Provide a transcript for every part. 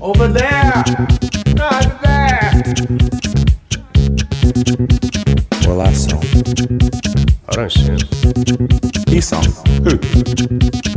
Over there. Not there. Well, that's all. I don't see him. He saw. Who?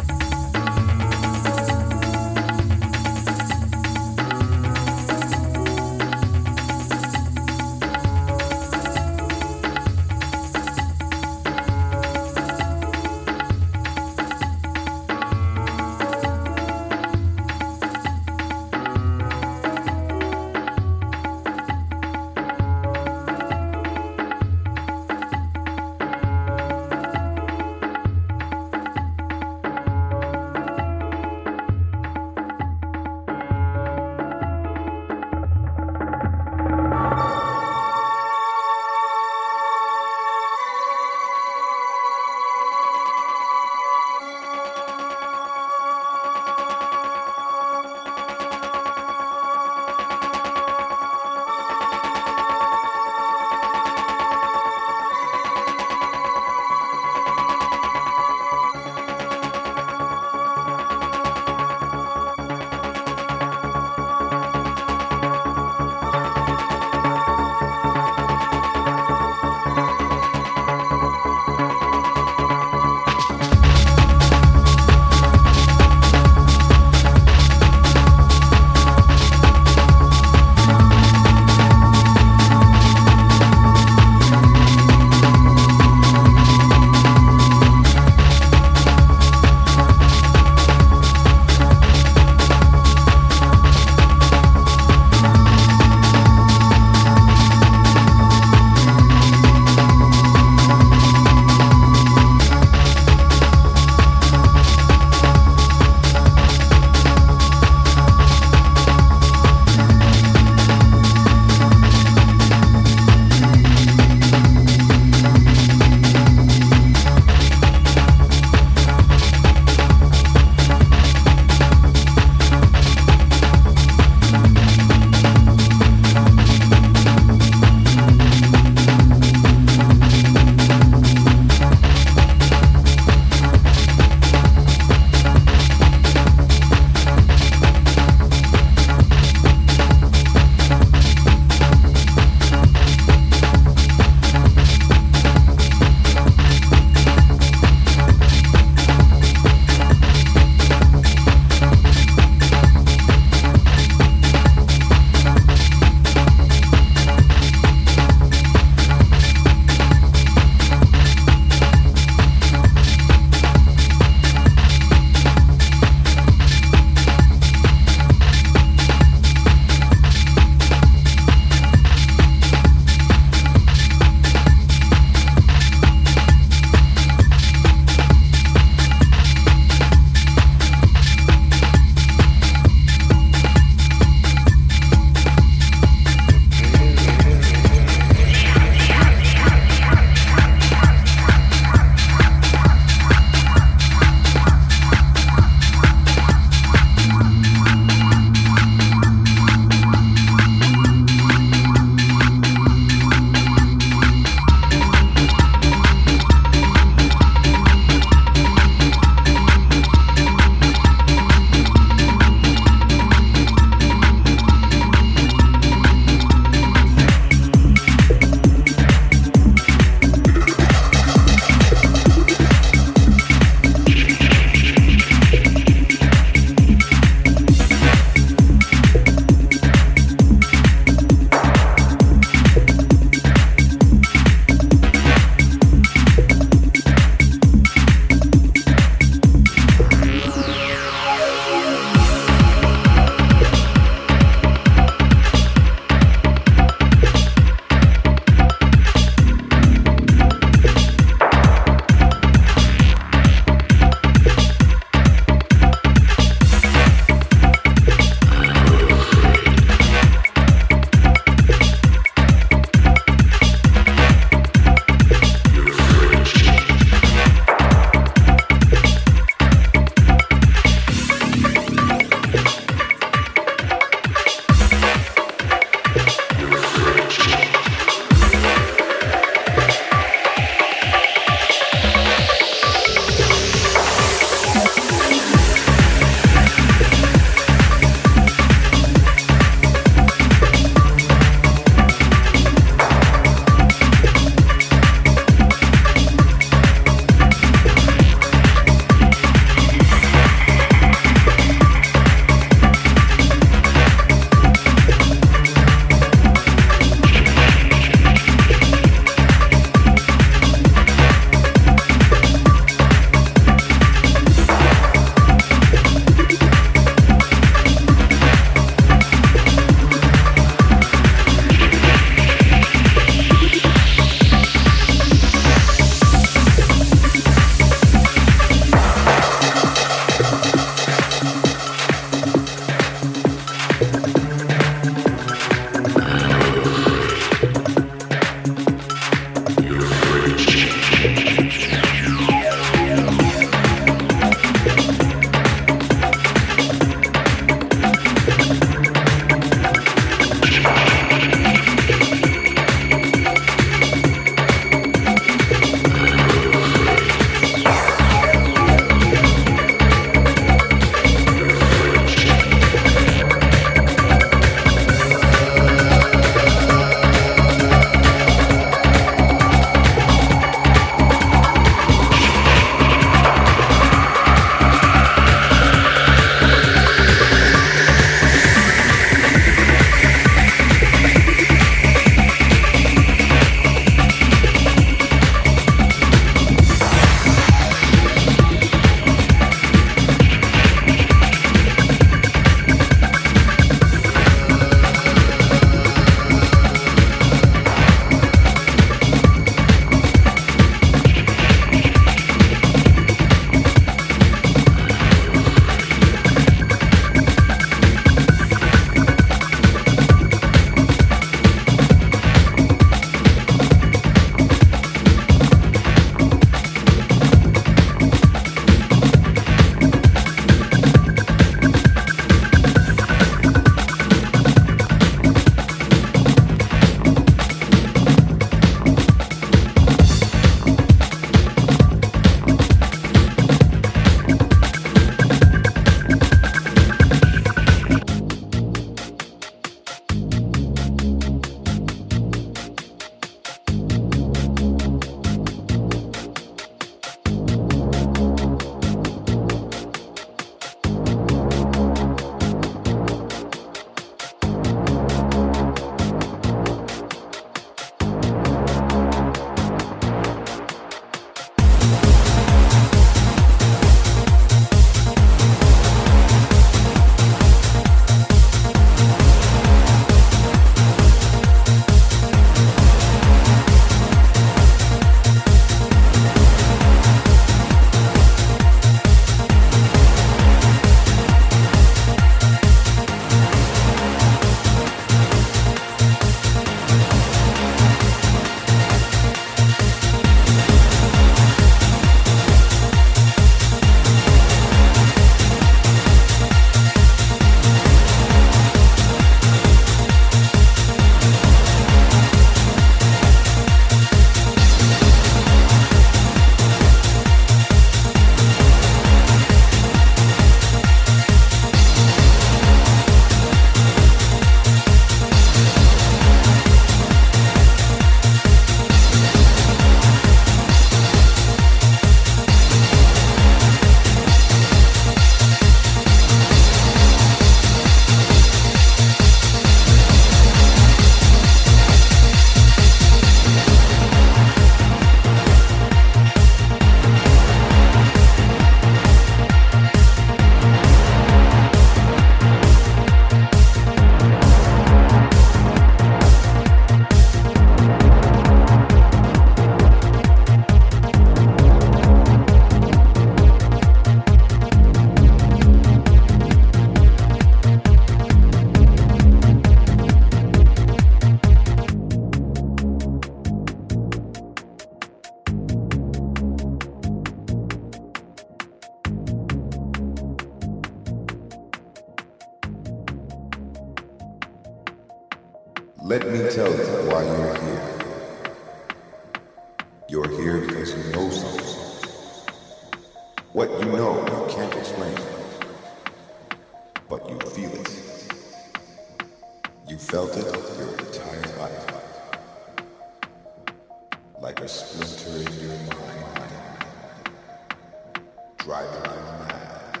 driving you mad.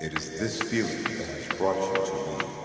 It is this feeling that has brought you to me.